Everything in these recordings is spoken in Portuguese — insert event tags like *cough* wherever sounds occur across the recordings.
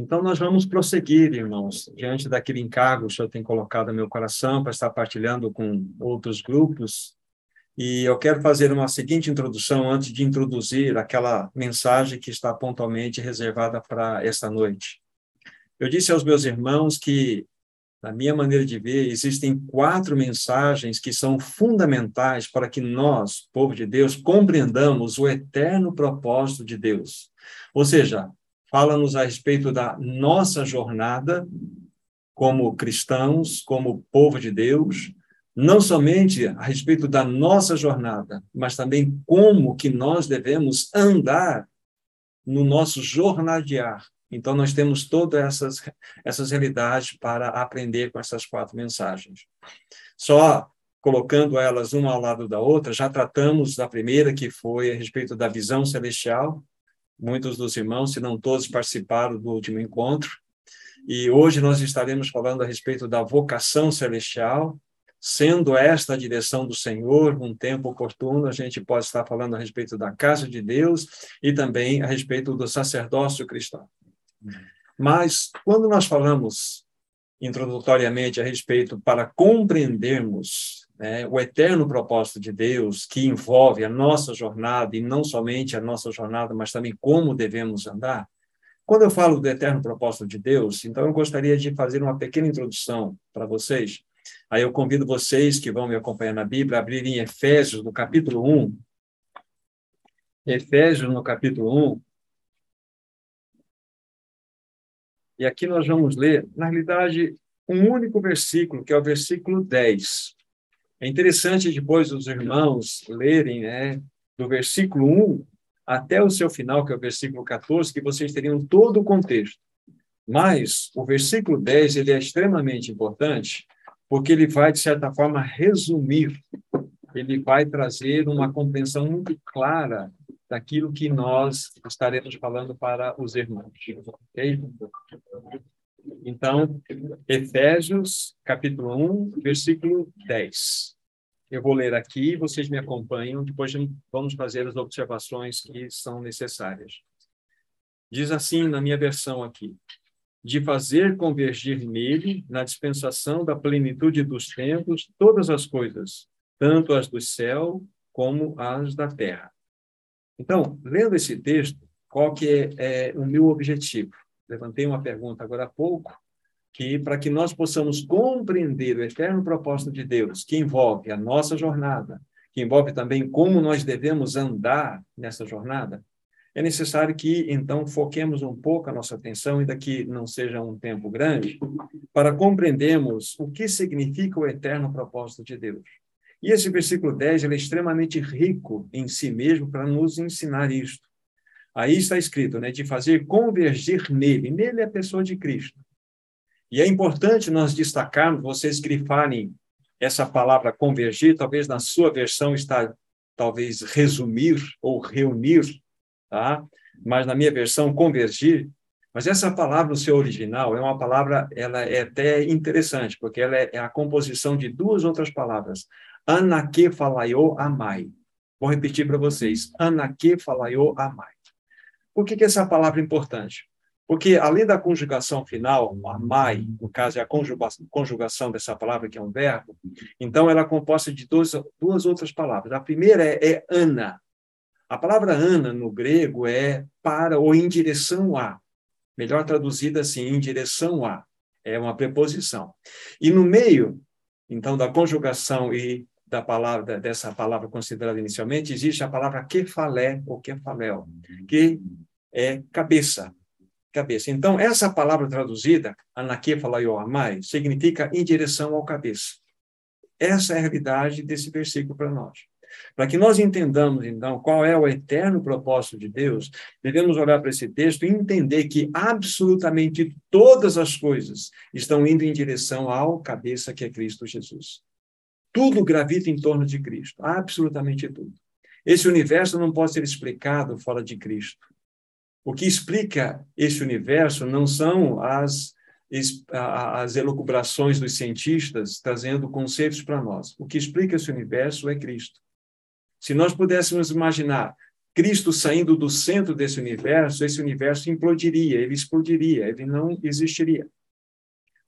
Então, nós vamos prosseguir, irmãos, diante daquele encargo que o Senhor tem colocado no meu coração para estar partilhando com outros grupos. E eu quero fazer uma seguinte introdução antes de introduzir aquela mensagem que está pontualmente reservada para esta noite. Eu disse aos meus irmãos que, na minha maneira de ver, existem quatro mensagens que são fundamentais para que nós, povo de Deus, compreendamos o eterno propósito de Deus. Ou seja, fala-nos a respeito da nossa jornada como cristãos, como povo de Deus, não somente a respeito da nossa jornada, mas também como que nós devemos andar no nosso jornadear. Então, nós temos todas essas, essas realidades para aprender com essas quatro mensagens. Só colocando elas uma ao lado da outra, já tratamos da primeira, que foi a respeito da visão celestial, Muitos dos irmãos, se não todos, participaram do último encontro. E hoje nós estaremos falando a respeito da vocação celestial, sendo esta a direção do Senhor, num tempo oportuno, a gente pode estar falando a respeito da casa de Deus e também a respeito do sacerdócio cristão. Mas, quando nós falamos introdutoriamente a respeito para compreendermos né, o eterno propósito de Deus, que envolve a nossa jornada, e não somente a nossa jornada, mas também como devemos andar. Quando eu falo do eterno propósito de Deus, então eu gostaria de fazer uma pequena introdução para vocês. Aí eu convido vocês que vão me acompanhar na Bíblia a abrirem Efésios, no capítulo 1. Efésios, no capítulo 1. E aqui nós vamos ler, na realidade, um único versículo, que é o versículo 10. É interessante depois os irmãos lerem, né, do versículo 1 até o seu final, que é o versículo 14, que vocês teriam todo o contexto. Mas o versículo 10 ele é extremamente importante, porque ele vai, de certa forma, resumir, ele vai trazer uma compreensão muito clara daquilo que nós estaremos falando para os irmãos. Okay? Então, Efésios, capítulo 1, versículo 10. Eu vou ler aqui, vocês me acompanham, depois vamos fazer as observações que são necessárias. Diz assim na minha versão aqui: de fazer convergir nele, na dispensação da plenitude dos tempos, todas as coisas, tanto as do céu como as da terra. Então, lendo esse texto, qual que é, é o meu objetivo? Levantei uma pergunta agora há pouco, que para que nós possamos compreender o eterno propósito de Deus, que envolve a nossa jornada, que envolve também como nós devemos andar nessa jornada, é necessário que, então, foquemos um pouco a nossa atenção, ainda que não seja um tempo grande, para compreendermos o que significa o eterno propósito de Deus. E esse versículo 10 é extremamente rico em si mesmo para nos ensinar isto. Aí está escrito, né, de fazer convergir nele. Nele é a pessoa de Cristo. E é importante nós destacarmos, vocês grifarem essa palavra convergir, talvez na sua versão está talvez resumir ou reunir, tá? Mas na minha versão convergir, mas essa palavra no seu original é uma palavra, ela é até interessante, porque ela é a composição de duas outras palavras. Anaque falaio amai. Vou repetir para vocês. Anaque falaio amai. Por que, que essa palavra é importante? Porque, além da conjugação final, amai, no caso é a conjugação dessa palavra, que é um verbo, então ela é composta de duas, duas outras palavras. A primeira é, é ana. A palavra ana, no grego, é para ou em direção a. Melhor traduzida assim, em direção a. É uma preposição. E no meio, então, da conjugação e da palavra dessa palavra considerada inicialmente, existe a palavra kefalé ou kefaléu, que é cabeça. Cabeça. Então, essa palavra traduzida, anaque falaioamai, significa em direção ao cabeça. Essa é a realidade desse versículo para nós. Para que nós entendamos, então, qual é o eterno propósito de Deus, devemos olhar para esse texto e entender que absolutamente todas as coisas estão indo em direção ao cabeça que é Cristo Jesus. Tudo gravita em torno de Cristo, absolutamente tudo. Esse universo não pode ser explicado fora de Cristo. O que explica esse universo não são as, as elucubrações dos cientistas trazendo conceitos para nós. O que explica esse universo é Cristo. Se nós pudéssemos imaginar Cristo saindo do centro desse universo, esse universo implodiria, ele explodiria, ele não existiria.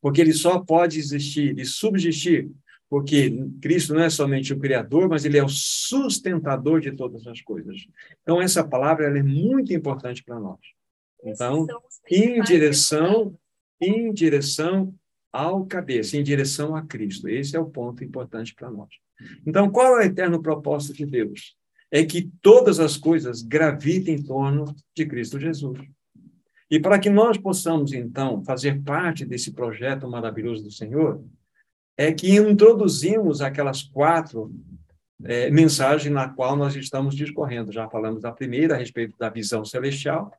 Porque ele só pode existir e subsistir porque Cristo não é somente o Criador, mas ele é o sustentador de todas as coisas. Então, essa palavra é muito importante para nós. Então, em direção, em direção ao cabeça, em direção a Cristo. Esse é o ponto importante para nós. Então, qual é o eterno propósito de Deus? É que todas as coisas gravitem em torno de Cristo Jesus. E para que nós possamos, então, fazer parte desse projeto maravilhoso do Senhor, é que introduzimos aquelas quatro é, mensagens na qual nós estamos discorrendo. Já falamos da primeira, a respeito da visão celestial.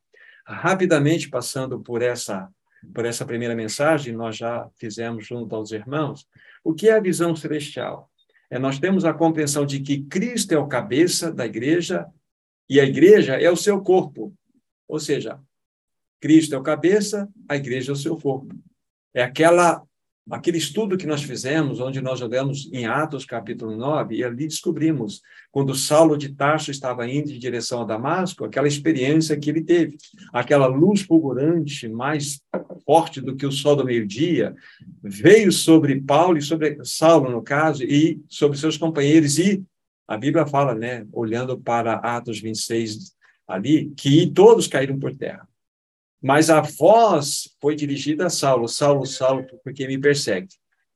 Rapidamente, passando por essa, por essa primeira mensagem, nós já fizemos junto aos irmãos. O que é a visão celestial? É, nós temos a compreensão de que Cristo é o cabeça da igreja e a igreja é o seu corpo. Ou seja, Cristo é o cabeça, a igreja é o seu corpo. É aquela aquele estudo que nós fizemos, onde nós olhamos em Atos capítulo 9, e ali descobrimos, quando Saulo de Tarso estava indo em direção a Damasco, aquela experiência que ele teve, aquela luz fulgurante, mais forte do que o sol do meio-dia, veio sobre Paulo e sobre Saulo, no caso, e sobre seus companheiros, e a Bíblia fala, né, olhando para Atos 26 ali, que todos caíram por terra. Mas a voz foi dirigida a Saulo, Saulo, Saulo, porque me persegue.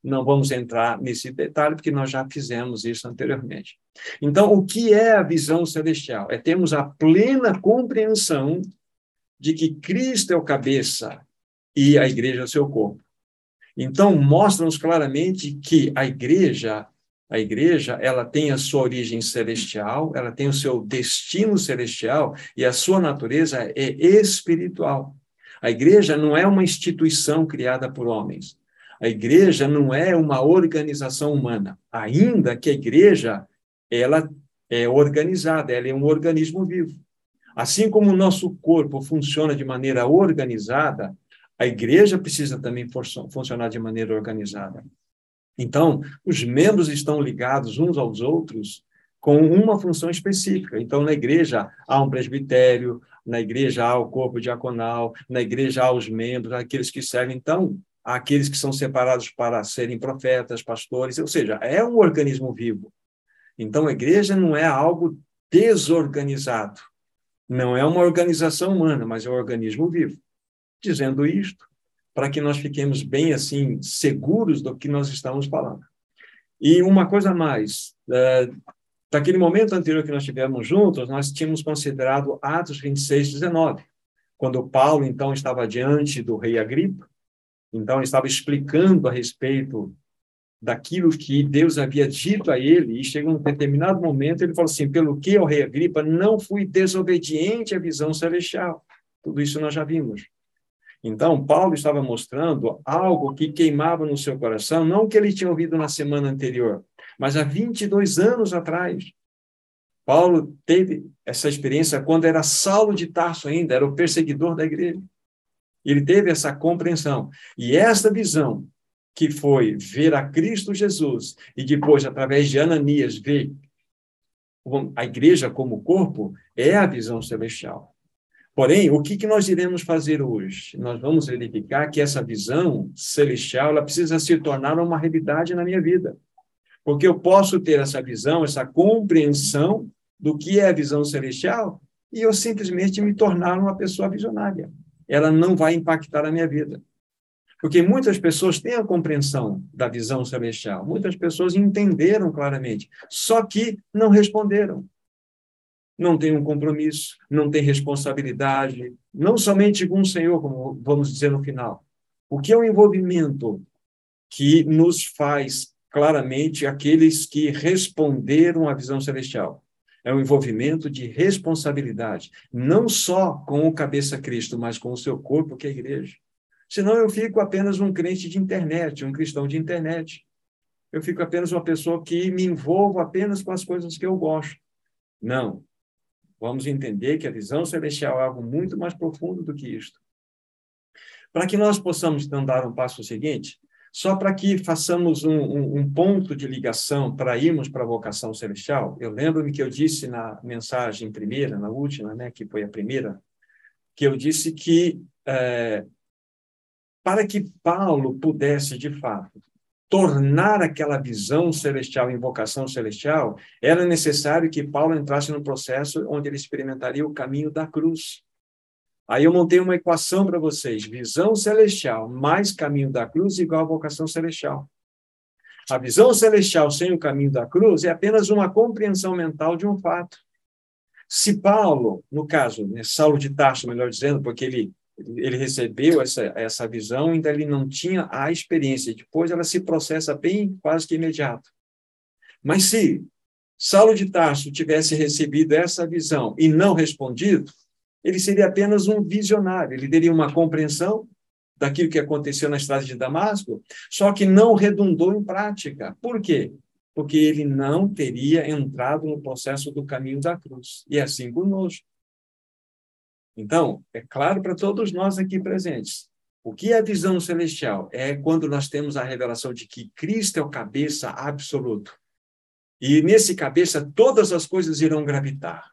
Não vamos entrar nesse detalhe, porque nós já fizemos isso anteriormente. Então, o que é a visão celestial? É termos a plena compreensão de que Cristo é o cabeça e a igreja é o seu corpo. Então, mostra-nos claramente que a igreja a igreja, ela tem a sua origem celestial, ela tem o seu destino celestial e a sua natureza é espiritual. A igreja não é uma instituição criada por homens. A igreja não é uma organização humana, ainda que a igreja ela é organizada, ela é um organismo vivo. Assim como o nosso corpo funciona de maneira organizada, a igreja precisa também funcionar de maneira organizada. Então, os membros estão ligados uns aos outros com uma função específica. Então, na igreja há um presbitério, na igreja há o corpo diaconal, na igreja há os membros, aqueles que servem. Então, há aqueles que são separados para serem profetas, pastores, ou seja, é um organismo vivo. Então, a igreja não é algo desorganizado. Não é uma organização humana, mas é um organismo vivo. Dizendo isto, para que nós fiquemos bem assim seguros do que nós estamos falando. E uma coisa mais, é, daquele momento anterior que nós tivemos juntos, nós tínhamos considerado Atos 26, 19, quando Paulo então estava diante do rei Agripa, então estava explicando a respeito daquilo que Deus havia dito a ele, e chegou um determinado momento, ele falou assim: pelo que, o rei Agripa, não fui desobediente à visão celestial. Tudo isso nós já vimos. Então, Paulo estava mostrando algo que queimava no seu coração, não que ele tinha ouvido na semana anterior, mas há 22 anos atrás. Paulo teve essa experiência quando era Saulo de Tarso ainda, era o perseguidor da igreja. Ele teve essa compreensão. E essa visão, que foi ver a Cristo Jesus e depois, através de Ananias, ver a igreja como corpo, é a visão celestial. Porém, o que, que nós iremos fazer hoje? Nós vamos verificar que essa visão celestial ela precisa se tornar uma realidade na minha vida. Porque eu posso ter essa visão, essa compreensão do que é a visão celestial e eu simplesmente me tornar uma pessoa visionária. Ela não vai impactar a minha vida. Porque muitas pessoas têm a compreensão da visão celestial, muitas pessoas entenderam claramente, só que não responderam não tem um compromisso, não tem responsabilidade, não somente com o Senhor, como vamos dizer no final. O que é o envolvimento que nos faz claramente aqueles que responderam à visão celestial? É um envolvimento de responsabilidade, não só com o cabeça Cristo, mas com o seu corpo, que é a igreja. Senão eu fico apenas um crente de internet, um cristão de internet. Eu fico apenas uma pessoa que me envolvo apenas com as coisas que eu gosto. Não, Vamos entender que a visão celestial é algo muito mais profundo do que isto. Para que nós possamos então dar um passo seguinte, Só para que façamos um, um, um, ponto de ligação para irmos para a vocação celestial, eu lembro-me que eu disse na mensagem primeira, na última, né, que foi a primeira, que eu disse que é, para que Paulo pudesse, de fato, tornar aquela visão celestial em vocação celestial, era necessário que Paulo entrasse num processo onde ele experimentaria o caminho da cruz. Aí eu montei uma equação para vocês: visão celestial mais caminho da cruz igual a vocação celestial. A visão celestial sem o caminho da cruz é apenas uma compreensão mental de um fato. Se Paulo, no caso, né, Saulo de Tarso, melhor dizendo, porque ele ele recebeu essa, essa visão, ainda ele não tinha a experiência. Depois ela se processa bem, quase que imediato. Mas se Saulo de Tarso tivesse recebido essa visão e não respondido, ele seria apenas um visionário, ele teria uma compreensão daquilo que aconteceu na estrada de Damasco, só que não redundou em prática. Por quê? Porque ele não teria entrado no processo do caminho da cruz. E é assim conosco. Então, é claro para todos nós aqui presentes. O que é a visão celestial? É quando nós temos a revelação de que Cristo é o cabeça absoluto. E nesse cabeça todas as coisas irão gravitar.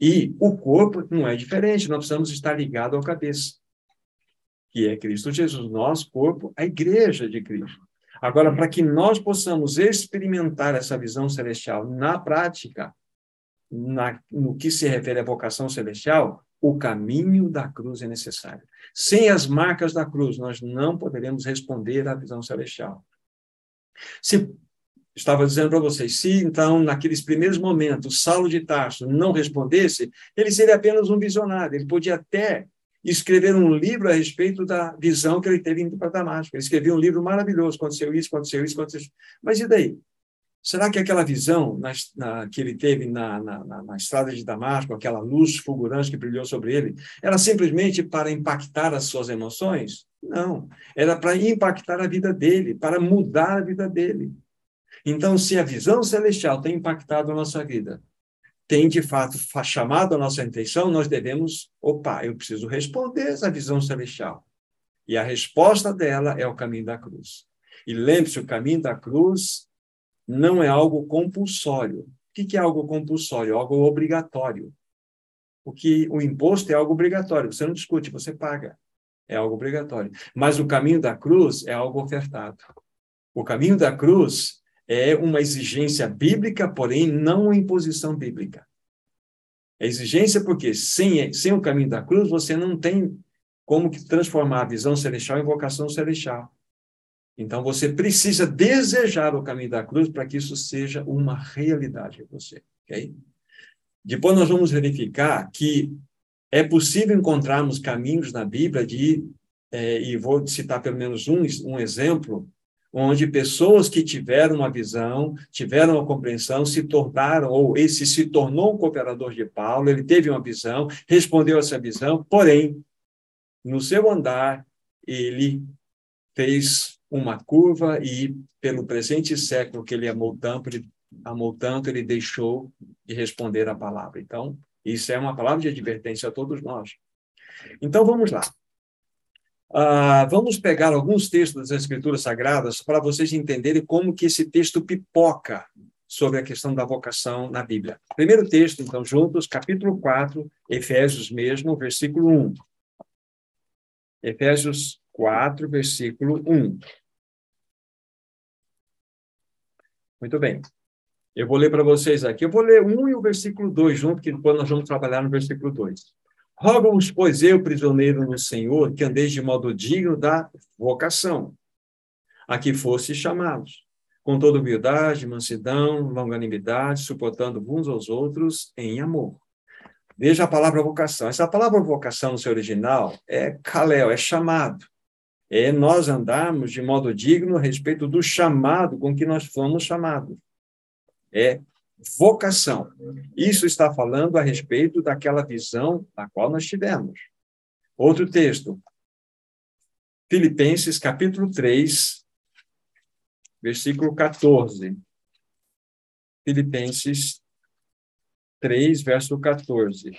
E o corpo não é diferente, nós precisamos estar ligados ao cabeça, que é Cristo Jesus, nosso corpo, a igreja de Cristo. Agora, para que nós possamos experimentar essa visão celestial na prática, na, no que se refere à vocação celestial, o caminho da cruz é necessário. Sem as marcas da cruz, nós não poderemos responder à visão celestial. Se estava dizendo para vocês, se então, naqueles primeiros momentos, Saulo de Tarso não respondesse, ele seria apenas um visionário. Ele podia até escrever um livro a respeito da visão que ele teve indo para Damasco. Ele escreveu um livro maravilhoso, aconteceu isso, aconteceu isso, aconteceu isso. Mas e daí? Será que aquela visão na, na, que ele teve na, na, estrada de Damasco, aquela luz fulgurante que brilhou sobre ele, era simplesmente para impactar as suas emoções? Não. Era para impactar a vida dele, para mudar a vida dele. Então, se a visão celestial tem impactado a nossa vida, tem de fato chamado a nossa atenção, nós devemos, opa, eu preciso responder essa visão celestial. E a resposta dela é o caminho da cruz. E lembre-se, o caminho da cruz não é algo compulsório. O que é algo compulsório? Algo obrigatório. Porque o imposto é algo obrigatório. Você não discute, você paga. É algo obrigatório. Mas o caminho da cruz é algo ofertado. O caminho da cruz é uma exigência bíblica, porém não uma imposição bíblica. É exigência porque sem, sem o caminho da cruz você não tem como que transformar a visão celestial em vocação celestial. Então você precisa desejar o caminho da cruz para que isso seja uma realidade para você, ok? Depois nós vamos verificar que é possível encontrarmos caminhos na Bíblia de, é, e vou citar pelo menos um, um exemplo, onde pessoas que tiveram uma visão, tiveram uma compreensão, se tornaram, ou esse se tornou um cooperador de Paulo, ele teve uma visão, respondeu essa visão, porém, no seu andar, ele fez uma curva e, pelo presente século que ele amou tanto, ele, amou tanto, ele deixou de responder a palavra. Então, isso é uma palavra de advertência a todos nós. Então, vamos lá. Ah, vamos pegar alguns textos das Escrituras Sagradas para vocês entenderem como que esse texto pipoca sobre a questão da vocação na Bíblia. Primeiro texto, então, juntos, capítulo 4, Efésios mesmo, versículo 1. Efésios 4, versículo 1. Muito bem. Eu vou ler para vocês aqui. Eu vou ler 1 e o versículo 2 junto, que depois nós vamos trabalhar no versículo 2. Rogo-vos, pois eu, prisioneiro no Senhor, que andeis de modo digno da vocação, a que fosse chamados, com toda humildade, mansidão, longanimidade, suportando uns aos outros em amor. Veja a palavra vocação. Essa palavra vocação no seu original é kalel, é chamado. É nós andarmos de modo digno a respeito do chamado com que nós fomos chamados. É vocação. Isso está falando a respeito daquela visão na qual nós tivemos. Outro texto. Filipenses capítulo 3, versículo 14. Filipenses 3, verso 14.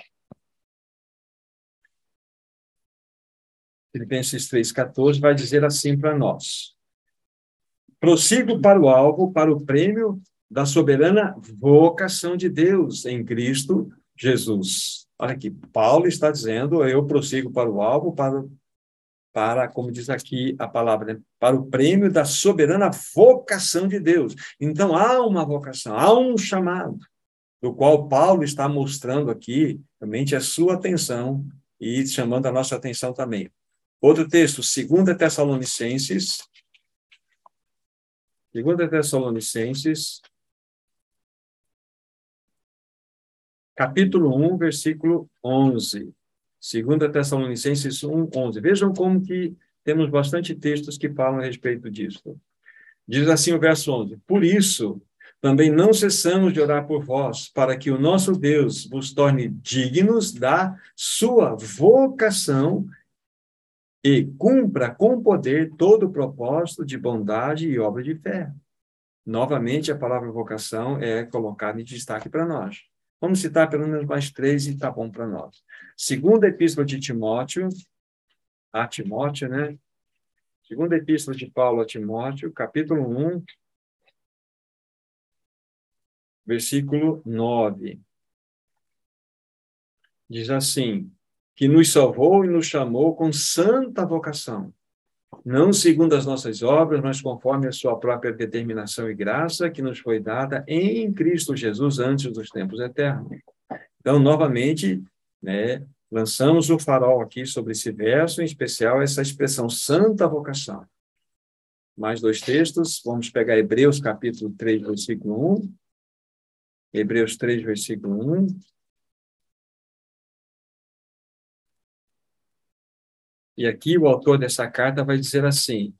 Filipenses 3, 14 vai dizer assim para nós: prossigo para o alvo, para o prêmio da soberana vocação de Deus em Cristo Jesus. Olha aqui, Paulo está dizendo, eu prossigo para o alvo, para, para como diz aqui a palavra, né? para o prêmio da soberana vocação de Deus. Então, há uma vocação, há um chamado, do qual Paulo está mostrando aqui, realmente, a sua atenção e chamando a nossa atenção também. Outro texto, 2 Tessalonicenses, 2 Tessalonicenses, capítulo 1, versículo 11. 2 Tessalonicenses 1, 11. Vejam como que temos bastante textos que falam a respeito disso. Diz assim o verso 11: Por isso, também não cessamos de orar por vós, para que o nosso Deus vos torne dignos da sua vocação e cumpra com poder todo o propósito de bondade e obra de fé. Novamente, a palavra vocação é colocada em destaque para nós. Vamos citar pelo menos mais três e está bom para nós. Segunda Epístola de Timóteo, a Timóteo, né? Segunda Epístola de Paulo a Timóteo, capítulo 1, versículo 9. Diz assim: que nos salvou e nos chamou com santa vocação, não segundo as nossas obras, mas conforme a sua própria determinação e graça que nos foi dada em Cristo Jesus antes dos tempos eternos. Então, novamente, né, lançamos o farol aqui sobre esse verso, em especial essa expressão santa vocação. Mais dois textos, vamos pegar Hebreus capítulo 3, versículo 1. Hebreus 3, versículo 1. E aqui o autor dessa carta vai dizer assim: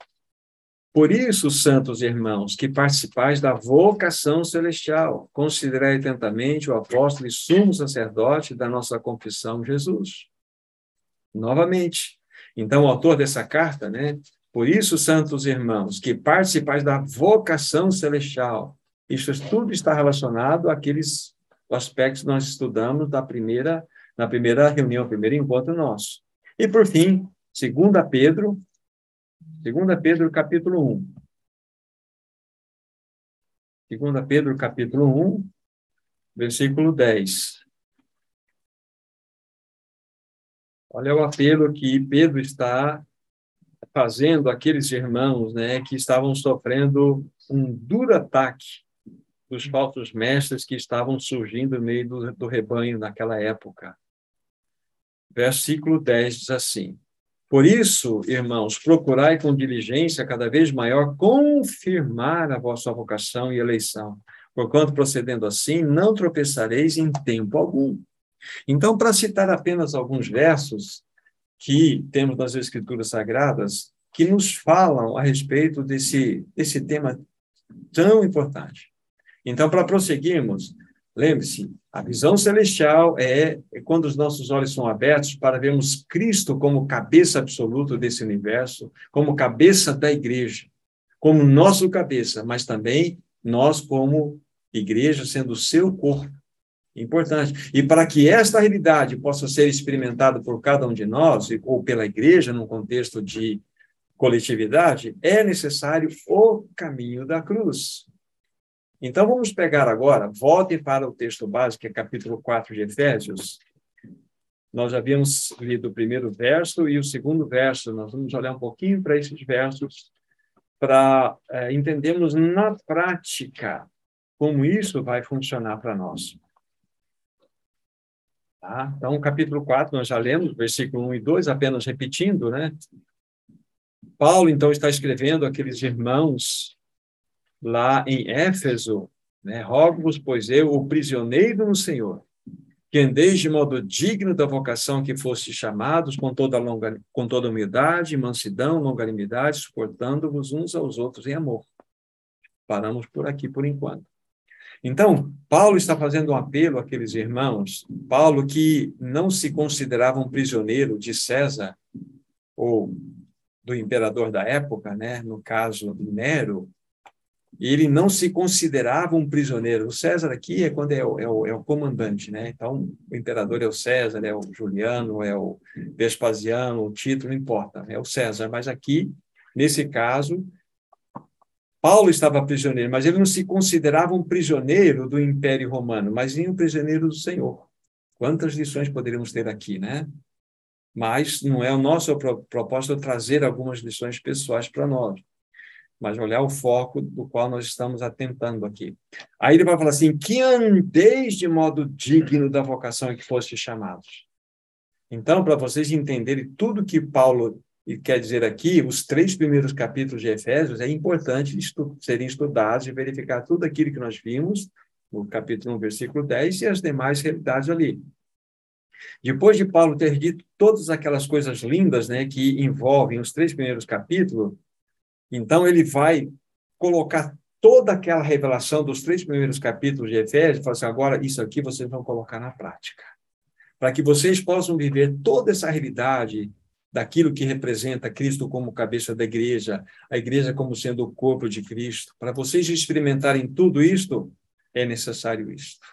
Por isso, santos irmãos, que participais da vocação celestial, considerai atentamente o apóstolo e sumo sacerdote da nossa confissão, Jesus. Novamente. Então, o autor dessa carta, né? Por isso, santos irmãos, que participais da vocação celestial. Isso tudo está relacionado àqueles aspectos que nós estudamos da primeira, na primeira reunião, primeiro encontro nosso. E, por fim, Segunda Pedro, segunda Pedro capítulo 1. Segunda Pedro capítulo 1, versículo 10. Olha o apelo que Pedro está fazendo àqueles irmãos, né, que estavam sofrendo um duro ataque dos falsos mestres que estavam surgindo no meio do, do rebanho naquela época. Versículo 10 diz assim: por isso, irmãos, procurai com diligência cada vez maior confirmar a vossa vocação e eleição, porquanto procedendo assim não tropeçareis em tempo algum. Então, para citar apenas alguns versos que temos nas Escrituras Sagradas, que nos falam a respeito desse, desse tema tão importante. Então, para prosseguirmos, lembre-se, a visão celestial é, é quando os nossos olhos são abertos para vermos Cristo como cabeça absoluta desse universo, como cabeça da igreja, como nosso cabeça, mas também nós como igreja sendo o seu corpo. Importante. E para que esta realidade possa ser experimentada por cada um de nós, ou pela igreja, num contexto de coletividade, é necessário o caminho da cruz. Então, vamos pegar agora, volte para o texto básico, que é capítulo 4 de Efésios. Nós já havíamos lido o primeiro verso e o segundo verso. Nós vamos olhar um pouquinho para esses versos para é, entendermos na prática como isso vai funcionar para nós. Tá? Então, capítulo 4, nós já lemos, versículo 1 e 2, apenas repetindo, né? Paulo, então, está escrevendo aqueles irmãos lá em Éfeso, né? Rogo-vos, pois eu, o prisioneiro no Senhor, que andeis de modo digno da vocação que foste chamados, com toda, longa, com toda humildade, mansidão, longanimidade, suportando-vos uns aos outros em amor. Paramos por aqui por enquanto. Então, Paulo está fazendo um apelo àqueles irmãos, Paulo que não se considerava um prisioneiro de César, ou do imperador da época, né? no caso Nero, ele não se considerava um prisioneiro. O César aqui é quando é o, é o, é o comandante, né? Então, o imperador é o César, é o Juliano, é o Vespasiano, o título não importa, é o César. Mas aqui, nesse caso, Paulo estava prisioneiro, mas ele não se considerava um prisioneiro do Império Romano, mas nem um prisioneiro do Senhor. Quantas lições poderíamos ter aqui, né? Mas não é o nosso propósito trazer algumas lições pessoais para nós, mas olhar o foco do qual nós estamos atentando aqui. Aí ele vai falar assim: que andeis de modo digno da vocação em que foste chamados. Então, para vocês entenderem tudo que Paulo quer dizer aqui, os três primeiros capítulos de Efésios, é importante estu serem estudados e verificar tudo aquilo que nós vimos no capítulo 1, versículo 10, e as demais realidades ali. Depois de Paulo ter dito todas aquelas coisas lindas né, que envolvem os três primeiros capítulos, então ele vai colocar toda aquela revelação dos três primeiros capítulos de Efésios fala assim, agora isso aqui vocês vão colocar na prática. Para que vocês possam viver toda essa realidade daquilo que representa Cristo como cabeça da igreja, a igreja como sendo o corpo de Cristo. Para vocês experimentarem tudo isto, é necessário isto.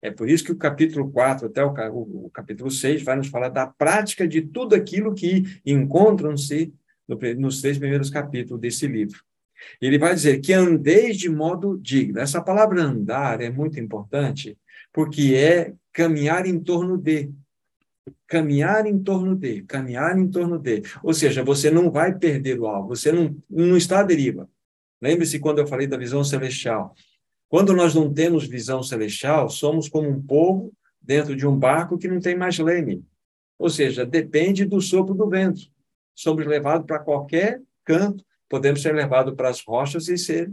É por isso que o capítulo 4 até o capítulo 6 vai nos falar da prática de tudo aquilo que encontram-se no, nos três primeiros capítulos desse livro. Ele vai dizer que andeis de modo digno. Essa palavra andar é muito importante, porque é caminhar em torno de. Caminhar em torno de, caminhar em torno de. Ou seja, você não vai perder o alvo, você não, não está à deriva. Lembre-se quando eu falei da visão celestial. Quando nós não temos visão celestial, somos como um povo dentro de um barco que não tem mais leme. Ou seja, depende do sopro do vento. Somos levados para qualquer canto, podemos ser levados para as rochas e ser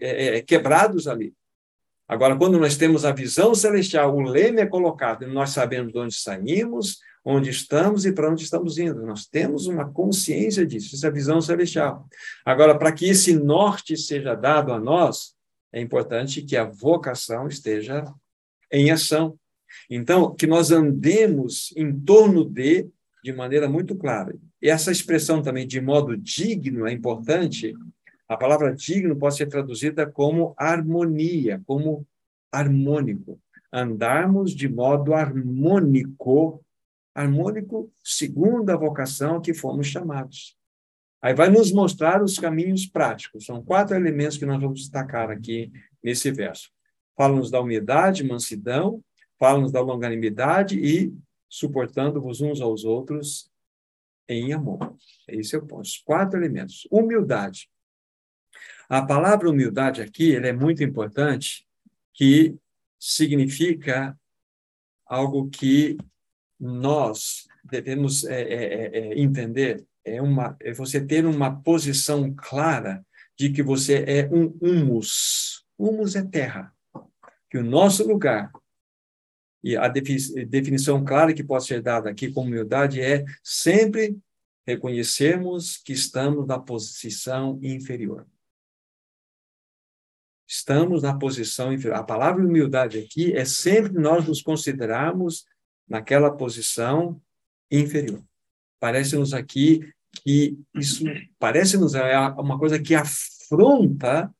é, é, quebrados ali. Agora, quando nós temos a visão celestial, o leme é colocado nós sabemos de onde saímos, onde estamos e para onde estamos indo. Nós temos uma consciência disso, essa é visão celestial. Agora, para que esse norte seja dado a nós, é importante que a vocação esteja em ação. Então, que nós andemos em torno de, de maneira muito clara. E essa expressão também de modo digno é importante. A palavra digno pode ser traduzida como harmonia, como harmônico. Andarmos de modo harmônico, harmônico segundo a vocação que fomos chamados. Aí vai nos mostrar os caminhos práticos. São quatro elementos que nós vamos destacar aqui nesse verso. Fala-nos da humildade, mansidão, fala-nos da longanimidade e suportando-vos uns aos outros em amor. Esse é o ponto. Os quatro elementos. Humildade. A palavra humildade aqui é muito importante, que significa algo que nós devemos é, é, é, entender é, uma, é você ter uma posição clara de que você é um humus. Humus é terra. Que o nosso lugar, e a definição clara que pode ser dada aqui com humildade é sempre reconhecermos que estamos na posição inferior. Estamos na posição inferior. A palavra humildade aqui é sempre nós nos considerarmos naquela posição inferior. Parece-nos aqui que isso parece-nos é uma coisa que afronta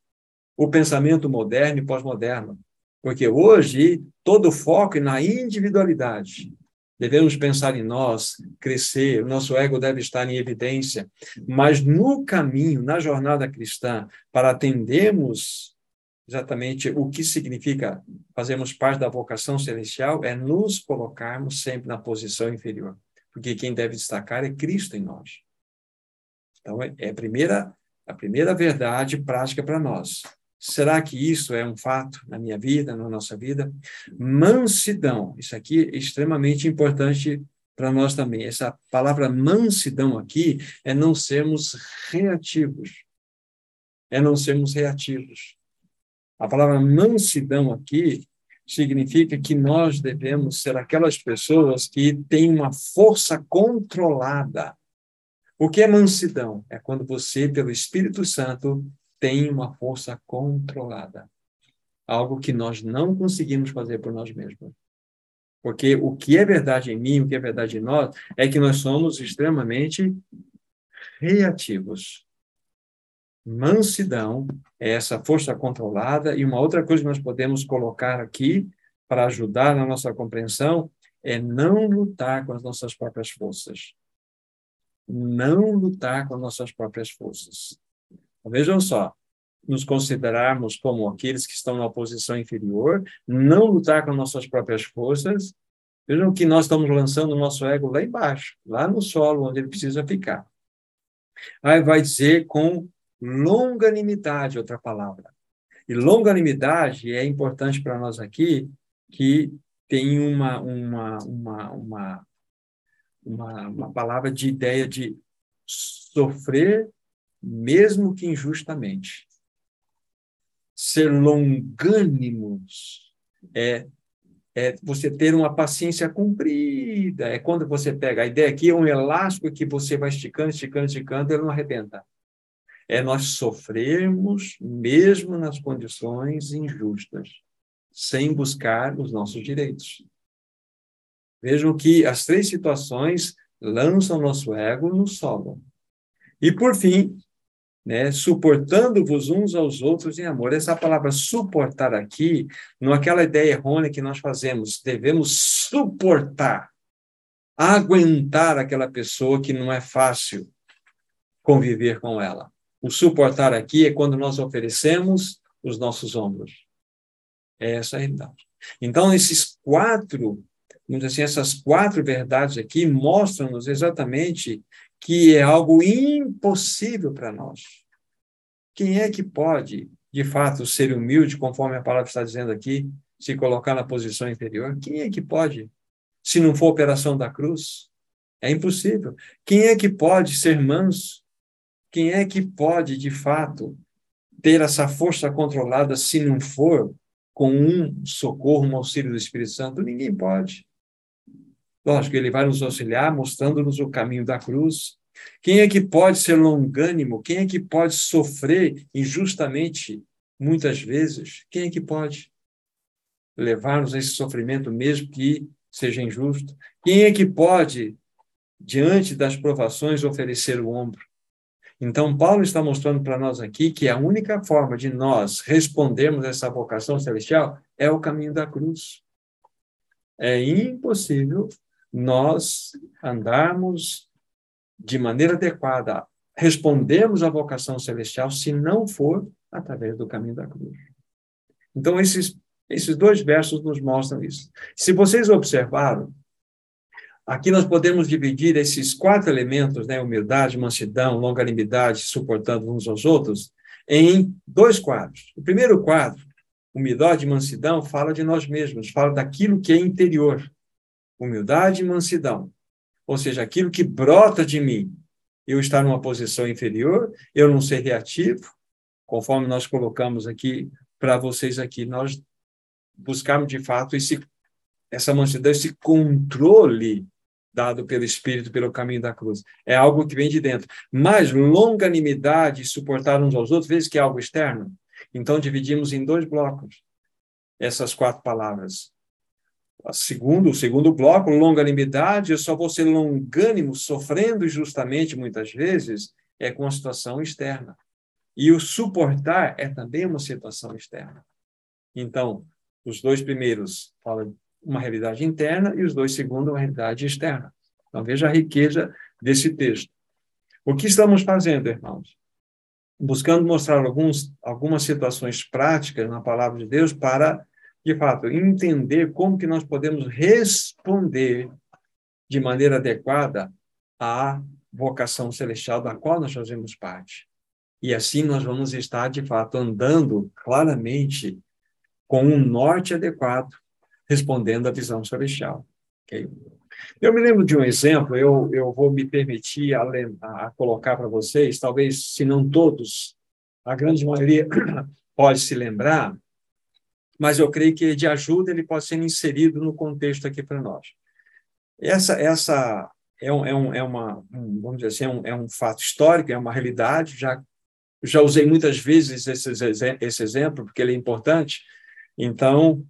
o pensamento moderno e pós-moderno. Porque hoje todo o foco é na individualidade. Devemos pensar em nós, crescer, o nosso ego deve estar em evidência. Mas no caminho, na jornada cristã, para atendermos exatamente o que significa fazermos parte da vocação celestial, é nos colocarmos sempre na posição inferior. Porque quem deve destacar é Cristo em nós. Então, é, é a primeira, a primeira verdade prática para nós. Será que isso é um fato na minha vida, na nossa vida? Mansidão, isso aqui é extremamente importante para nós também. Essa palavra mansidão aqui é não sermos reativos. É não sermos reativos. A palavra mansidão aqui significa que nós devemos ser aquelas pessoas que têm uma força controlada o que é mansidão? É quando você, pelo Espírito Santo, tem uma força controlada. Algo que nós não conseguimos fazer por nós mesmos. Porque o que é verdade em mim, o que é verdade em nós, é que nós somos extremamente reativos. Mansidão é essa força controlada. E uma outra coisa que nós podemos colocar aqui para ajudar na nossa compreensão é não lutar com as nossas próprias forças não lutar com nossas próprias forças. Vejam só, nos considerarmos como aqueles que estão na posição inferior, não lutar com nossas próprias forças. Vejam que nós estamos lançando o nosso ego lá embaixo, lá no solo, onde ele precisa ficar. Aí vai dizer com longanimidade, outra palavra. E longanimidade é importante para nós aqui, que tem uma, uma, uma, uma, uma, uma palavra de ideia de sofrer mesmo que injustamente. Ser longânimos é, é você ter uma paciência cumprida. É quando você pega a ideia aqui, é um elástico que você vai esticando, esticando, esticando, ele não arrebenta é nós sofrermos mesmo nas condições injustas, sem buscar os nossos direitos. Vejam que as três situações lançam nosso ego no solo. E, por fim, né, suportando-vos uns aos outros em amor. Essa palavra suportar aqui, não aquela ideia errônea que nós fazemos, devemos suportar, aguentar aquela pessoa que não é fácil conviver com ela. O suportar aqui é quando nós oferecemos os nossos ombros. É essa a realidade. Então, esses quatro, assim, essas quatro verdades aqui mostram-nos exatamente que é algo impossível para nós. Quem é que pode, de fato, ser humilde, conforme a palavra está dizendo aqui, se colocar na posição inferior? Quem é que pode, se não for operação da cruz? É impossível. Quem é que pode ser manso? Quem é que pode, de fato, ter essa força controlada se não for com um socorro, um auxílio do Espírito Santo? Ninguém pode. Lógico, ele vai nos auxiliar, mostrando-nos o caminho da cruz. Quem é que pode ser longânimo? Quem é que pode sofrer injustamente, muitas vezes? Quem é que pode levar-nos a esse sofrimento, mesmo que seja injusto? Quem é que pode, diante das provações, oferecer o ombro? Então, Paulo está mostrando para nós aqui que a única forma de nós respondermos essa vocação celestial é o caminho da cruz. É impossível nós andarmos de maneira adequada, respondermos à vocação celestial se não for através do caminho da cruz. Então, esses, esses dois versos nos mostram isso. Se vocês observaram, Aqui nós podemos dividir esses quatro elementos, né, humildade, mansidão, longanimidade, suportando uns aos outros, em dois quadros. O primeiro quadro, humildade e mansidão, fala de nós mesmos, fala daquilo que é interior. Humildade e mansidão. Ou seja, aquilo que brota de mim. Eu estar numa posição inferior, eu não ser reativo, conforme nós colocamos aqui para vocês aqui, nós buscarmos de fato esse essa mansidão, esse controle dado pelo Espírito pelo caminho da cruz. É algo que vem de dentro. Mas longanimidade, suportar uns aos outros, vezes que é algo externo. Então dividimos em dois blocos essas quatro palavras. Segundo, o segundo bloco, longanimidade, eu só vou ser longânimo, sofrendo justamente muitas vezes, é com a situação externa. E o suportar é também uma situação externa. Então, os dois primeiros falam uma realidade interna e os dois segundos uma realidade externa. Então, veja a riqueza desse texto. O que estamos fazendo, irmãos? Buscando mostrar alguns, algumas situações práticas na palavra de Deus para, de fato, entender como que nós podemos responder de maneira adequada à vocação celestial da qual nós fazemos parte. E assim nós vamos estar, de fato, andando claramente com um norte adequado respondendo à visão celestial. Okay? Eu me lembro de um exemplo, eu, eu vou me permitir a, a colocar para vocês, talvez, se não todos, a grande maioria *clears throat* pode se lembrar, mas eu creio que de ajuda ele pode ser inserido no contexto aqui para nós. Essa, essa é, um, é, um, é uma, um, vamos dizer assim, é um, é um fato histórico, é uma realidade, já, já usei muitas vezes esse, esse exemplo, porque ele é importante, então,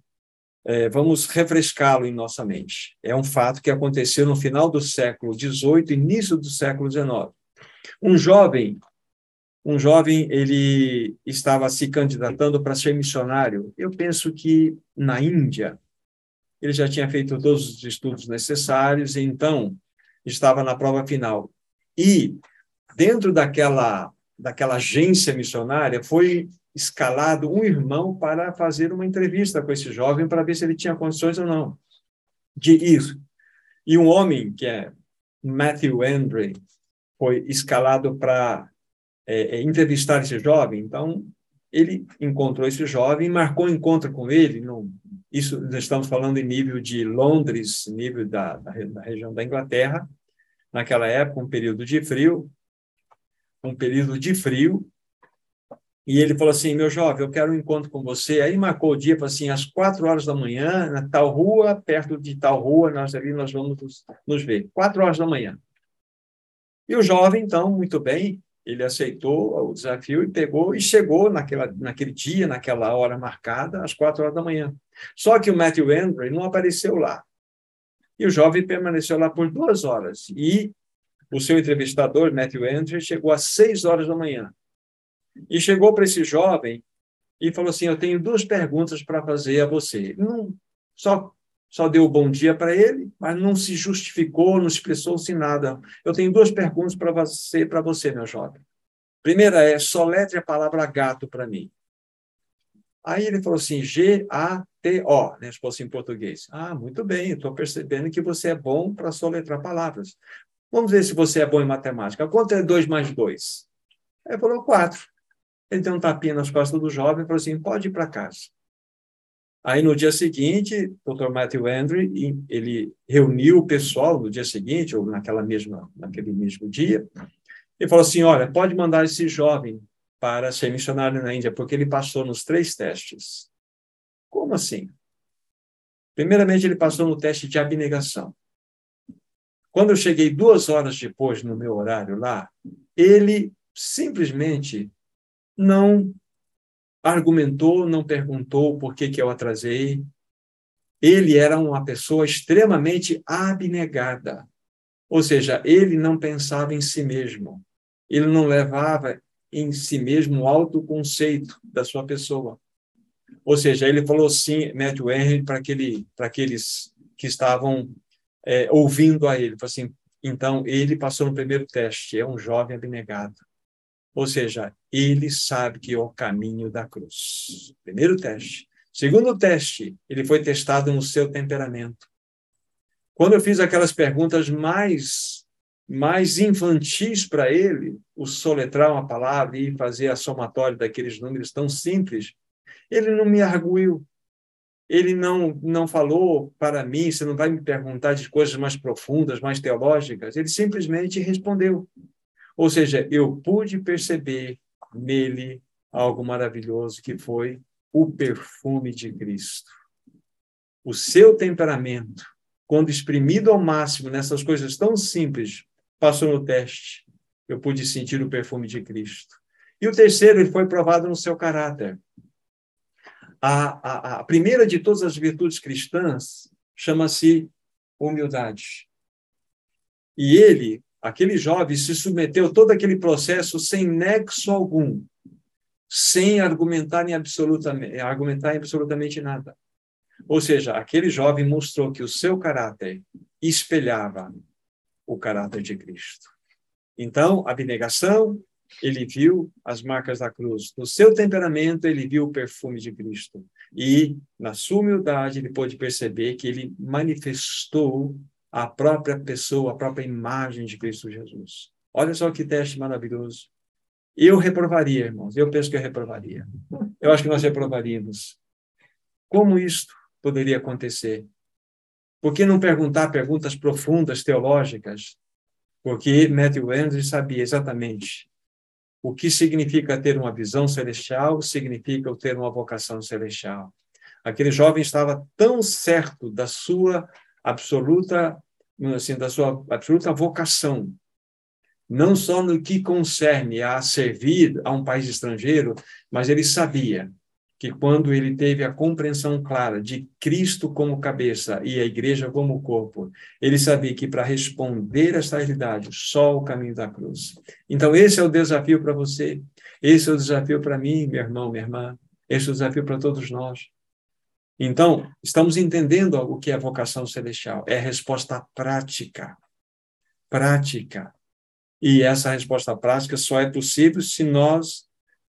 é, vamos refrescá-lo em nossa mente. É um fato que aconteceu no final do século XVIII, início do século XIX. Um jovem, um jovem, ele estava se candidatando para ser missionário. Eu penso que na Índia. Ele já tinha feito todos os estudos necessários, e então estava na prova final. E dentro daquela daquela agência missionária, foi escalado um irmão para fazer uma entrevista com esse jovem para ver se ele tinha condições ou não de ir. E um homem, que é Matthew Andre, foi escalado para é, é, entrevistar esse jovem. Então, ele encontrou esse jovem, marcou um encontro com ele. No, isso estamos falando em nível de Londres, nível da, da, da região da Inglaterra. Naquela época, um período de frio, um período de frio, e ele falou assim, meu jovem, eu quero um encontro com você. Aí marcou o dia, falou assim, às quatro horas da manhã, na tal rua, perto de tal rua, nós ali nós vamos nos, nos ver. Quatro horas da manhã. E o jovem, então, muito bem, ele aceitou o desafio e pegou e chegou naquela, naquele dia, naquela hora marcada, às quatro horas da manhã. Só que o Matthew Andre não apareceu lá. E o jovem permaneceu lá por duas horas. E o seu entrevistador, Matthew Andre, chegou às seis horas da manhã. E chegou para esse jovem e falou assim: Eu tenho duas perguntas para fazer a você. Não, só só deu bom dia para ele, mas não se justificou, não expressou-se nada. Eu tenho duas perguntas para você, para você, meu jovem. Primeira é, soletre a palavra gato para mim. Aí ele falou assim, G-A-T-O, né? Se fosse em português. Ah, muito bem, estou percebendo que você é bom para soletrar palavras. Vamos ver se você é bom em matemática. Quanto é 2 mais 2? Ele falou 4. Ele deu um tapinha nas costas do jovem e falou assim, pode ir para casa. Aí, no dia seguinte, o Dr. Matthew Andre, ele reuniu o pessoal no dia seguinte, ou naquela mesma, naquele mesmo dia, e falou assim, olha, pode mandar esse jovem para ser missionário na Índia, porque ele passou nos três testes. Como assim? Primeiramente, ele passou no teste de abnegação. Quando eu cheguei duas horas depois no meu horário lá, ele simplesmente não argumentou, não perguntou por que, que eu atrasei. Ele era uma pessoa extremamente abnegada. Ou seja, ele não pensava em si mesmo. Ele não levava em si mesmo o autoconceito da sua pessoa. Ou seja, ele falou sim, Matthew Henry, para aquele, para aqueles que estavam é, ouvindo a ele. Falou assim, então, ele passou no primeiro teste, é um jovem abnegado. Ou seja, ele sabe que é o caminho da cruz. Primeiro teste. Segundo teste, ele foi testado no seu temperamento. Quando eu fiz aquelas perguntas mais mais infantis para ele, o soletrar uma palavra e fazer a somatória daqueles números tão simples, ele não me arguiu. Ele não não falou para mim, você não vai me perguntar de coisas mais profundas, mais teológicas. Ele simplesmente respondeu. Ou seja, eu pude perceber nele algo maravilhoso que foi o perfume de Cristo. O seu temperamento, quando exprimido ao máximo nessas coisas tão simples, passou no teste. Eu pude sentir o perfume de Cristo. E o terceiro, ele foi provado no seu caráter. A, a, a primeira de todas as virtudes cristãs chama-se humildade. E ele aquele jovem se submeteu a todo aquele processo sem nexo algum, sem argumentar em absolutamente, argumentar em absolutamente nada. Ou seja, aquele jovem mostrou que o seu caráter espelhava o caráter de Cristo. Então, abnegação, ele viu as marcas da cruz. No seu temperamento, ele viu o perfume de Cristo. E, na sua humildade, ele pôde perceber que ele manifestou a própria pessoa, a própria imagem de Cristo Jesus. Olha só que teste maravilhoso. Eu reprovaria, irmãos. Eu penso que eu reprovaria. Eu acho que nós reprovaríamos. Como isto poderia acontecer? Por que não perguntar perguntas profundas, teológicas? Porque Matthew Andrews sabia exatamente o que significa ter uma visão celestial, significa ter uma vocação celestial. Aquele jovem estava tão certo da sua absoluta, assim, da sua absoluta vocação, não só no que concerne a servir a um país estrangeiro, mas ele sabia que quando ele teve a compreensão clara de Cristo como cabeça e a igreja como corpo, ele sabia que para responder a esta realidade, só o caminho da cruz. Então, esse é o desafio para você, esse é o desafio para mim, meu irmão, minha irmã, esse é o desafio para todos nós. Então, estamos entendendo o que é vocação celestial. É resposta prática. Prática. E essa resposta prática só é possível se nós,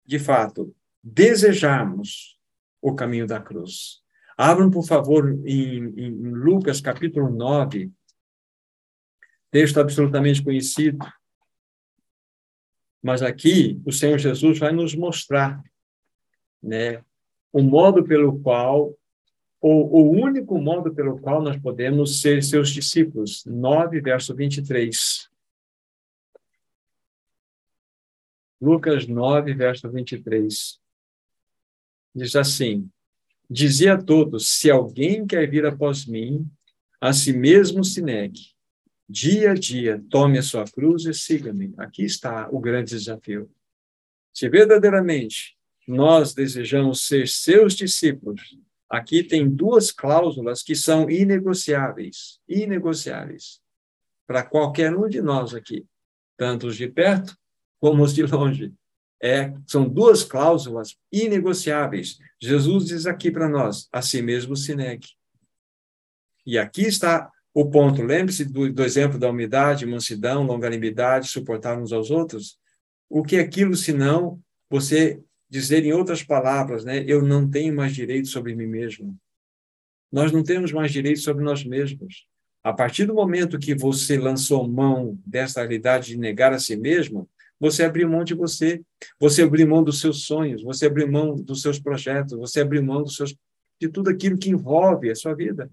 de fato, desejarmos o caminho da cruz. Abram, por favor, em, em Lucas capítulo 9, texto absolutamente conhecido. Mas aqui o Senhor Jesus vai nos mostrar né, o modo pelo qual, ou o único modo pelo qual nós podemos ser seus discípulos. 9, verso 23. Lucas 9, verso 23. Diz assim: Dizia a todos: Se alguém quer vir após mim, a si mesmo se negue. Dia a dia, tome a sua cruz e siga-me. Aqui está o grande desafio. Se verdadeiramente nós desejamos ser seus discípulos, aqui tem duas cláusulas que são inegociáveis, inegociáveis para qualquer um de nós aqui, tanto os de perto como os de longe. É, são duas cláusulas inegociáveis. Jesus diz aqui para nós: a si mesmo se negue. E aqui está o ponto. Lembre-se do, do, exemplo da humildade, mansidão, longanimidade, suportar uns aos outros. O que é aquilo senão você dizer em outras palavras, né? Eu não tenho mais direito sobre mim mesmo. Nós não temos mais direito sobre nós mesmos. A partir do momento que você lançou mão dessa realidade de negar a si mesmo, você abriu mão de você, você abriu mão dos seus sonhos, você abriu mão dos seus projetos, você abriu mão dos seus, de tudo aquilo que envolve a sua vida.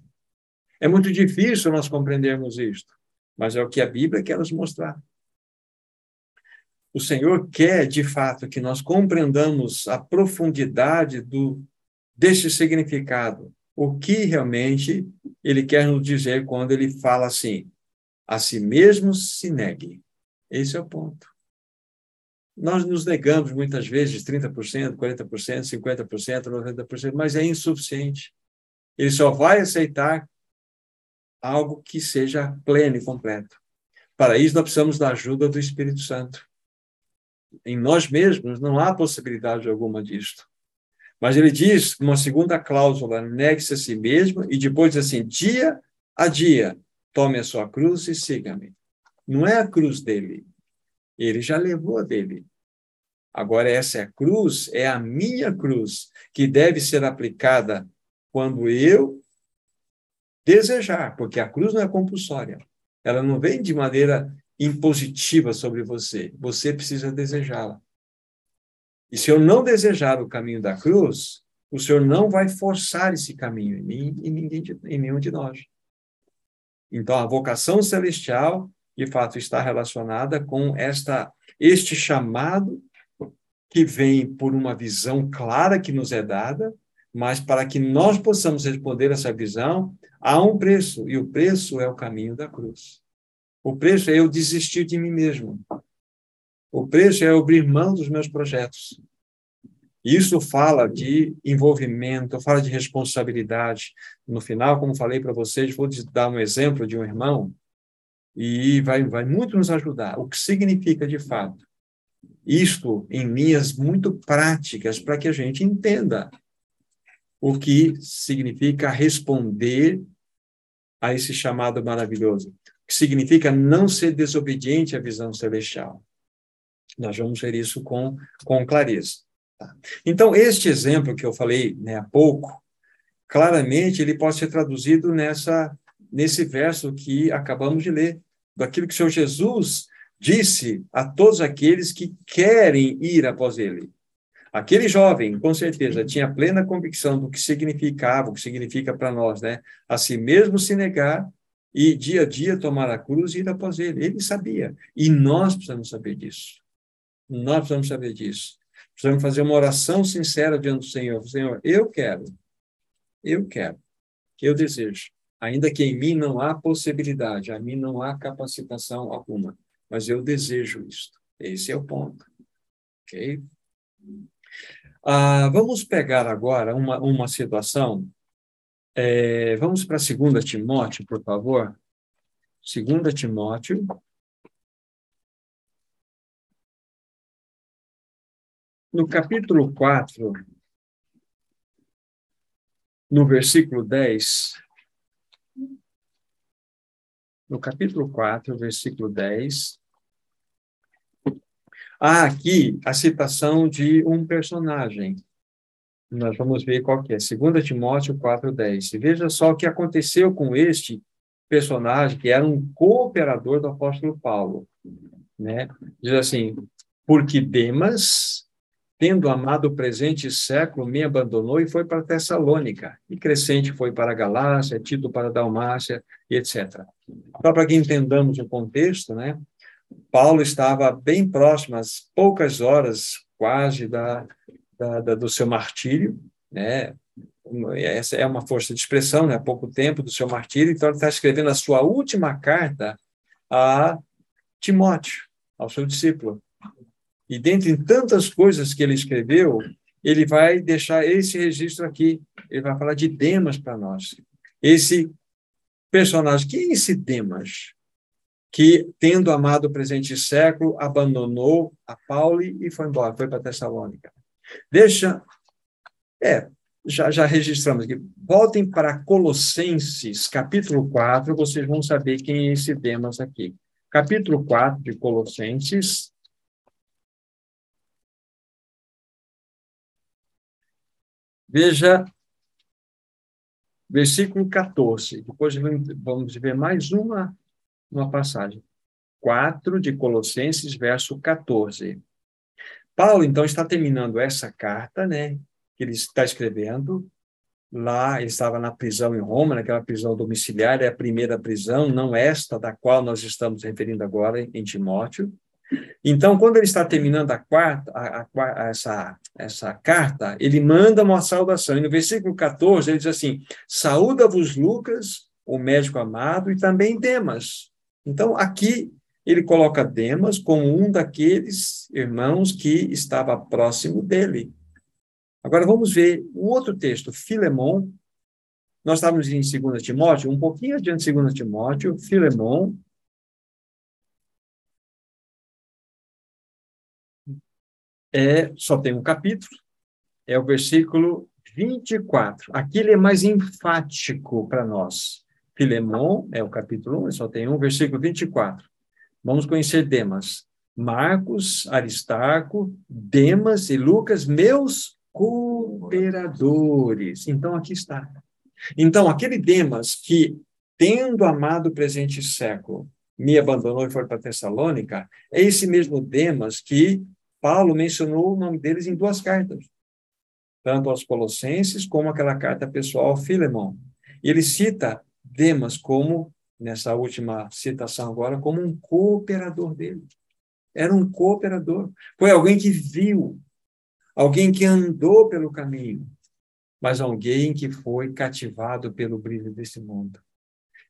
É muito difícil nós compreendermos isto, mas é o que a Bíblia quer nos mostrar. O Senhor quer, de fato, que nós compreendamos a profundidade do significado, o que realmente ele quer nos dizer quando ele fala assim: a si mesmo se negue. Esse é o ponto. Nós nos negamos muitas vezes 30%, 40%, 50%, 90%, mas é insuficiente. Ele só vai aceitar algo que seja pleno e completo. Para isso, nós precisamos da ajuda do Espírito Santo. Em nós mesmos não há possibilidade alguma disto. Mas ele diz, uma segunda cláusula, negue-se a si mesmo, e depois assim, dia a dia, tome a sua cruz e siga-me. Não é a cruz dele, ele já levou a dele. Agora, essa é cruz, é a minha cruz, que deve ser aplicada quando eu desejar, porque a cruz não é compulsória. Ela não vem de maneira impositiva sobre você. Você precisa desejá-la. E se eu não desejar o caminho da cruz, o Senhor não vai forçar esse caminho em mim e ninguém em nenhum de nós. Então, a vocação celestial de fato está relacionada com esta este chamado que vem por uma visão clara que nos é dada, mas para que nós possamos responder essa visão, há um preço, e o preço é o caminho da cruz. O preço é eu desistir de mim mesmo. O preço é eu abrir mão dos meus projetos. Isso fala de envolvimento, fala de responsabilidade. No final, como falei para vocês, vou dar um exemplo de um irmão e vai, vai muito nos ajudar. O que significa, de fato, isto em linhas muito práticas para que a gente entenda o que significa responder a esse chamado maravilhoso, que significa não ser desobediente à visão celestial. Nós vamos ver isso com, com clareza. Tá? Então, este exemplo que eu falei né, há pouco, claramente ele pode ser traduzido nessa nesse verso que acabamos de ler, daquilo que o Senhor Jesus disse a todos aqueles que querem ir após ele. Aquele jovem, com certeza, tinha plena convicção do que significava, o que significa para nós, né? A si mesmo se negar e dia a dia tomar a cruz e ir após ele. Ele sabia. E nós precisamos saber disso. Nós precisamos saber disso. Precisamos fazer uma oração sincera diante do Senhor. Senhor, eu quero, eu quero, eu desejo ainda que em mim não há possibilidade, a mim não há capacitação alguma, mas eu desejo isto. Esse é o ponto. Ok? Ah, vamos pegar agora uma, uma situação. É, vamos para 2 Timóteo, por favor. 2 Timóteo. No capítulo 4, no versículo 10, no capítulo 4, versículo 10, Há aqui a citação de um personagem. Nós vamos ver qual que é. 2 Timóteo 4,10. Veja só o que aconteceu com este personagem, que era um cooperador do apóstolo Paulo. Né? Diz assim, porque Demas, tendo amado o presente século, me abandonou e foi para Tessalônica. E Crescente foi para Galácia, Tito para Dalmácia, etc. Só para que entendamos o contexto, né? Paulo estava bem próximo, às poucas horas quase da, da, da, do seu martírio, né? Essa é uma força de expressão, né? Há pouco tempo do seu martírio, então ele está escrevendo a sua última carta a Timóteo, ao seu discípulo. E dentre tantas coisas que ele escreveu, ele vai deixar esse registro aqui. Ele vai falar de Demas para nós. Esse personagem, quem é esse Demas? Que, tendo amado o presente século, abandonou a Paulo e foi embora, foi para Tessalônica. Deixa. É, já, já registramos aqui. Voltem para Colossenses, capítulo 4, vocês vão saber quem é esse Demas aqui. Capítulo 4 de Colossenses. Veja, versículo 14. Depois vamos ver mais uma, uma passagem. 4 de Colossenses, verso 14. Paulo, então, está terminando essa carta, né, que ele está escrevendo. Lá, ele estava na prisão em Roma, naquela prisão domiciliar, é a primeira prisão, não esta da qual nós estamos referindo agora em Timóteo. Então, quando ele está terminando a quarta, a, a, essa, essa carta, ele manda uma saudação. E no versículo 14, ele diz assim: Saúda-vos, Lucas, o médico amado, e também Demas. Então, aqui ele coloca Demas como um daqueles irmãos que estava próximo dele. Agora vamos ver um outro texto, Filemon. Nós estávamos em 2 Timóteo, um pouquinho adiante de 2 Timóteo, Filemon, é, só tem um capítulo, é o versículo 24. Aqui ele é mais enfático para nós. Filemon é o capítulo 1, só tem um, versículo 24. Vamos conhecer Demas. Marcos, Aristarco, Demas e Lucas, meus cooperadores. Então, aqui está. Então, aquele Demas que, tendo amado o presente século, me abandonou e foi para Tessalônica, é esse mesmo Demas que Paulo mencionou o nome deles em duas cartas, tanto aos Colossenses como aquela carta pessoal ao Filemão. E ele cita Demas como, nessa última citação agora, como um cooperador dele. Era um cooperador. Foi alguém que viu, alguém que andou pelo caminho, mas alguém que foi cativado pelo brilho desse mundo.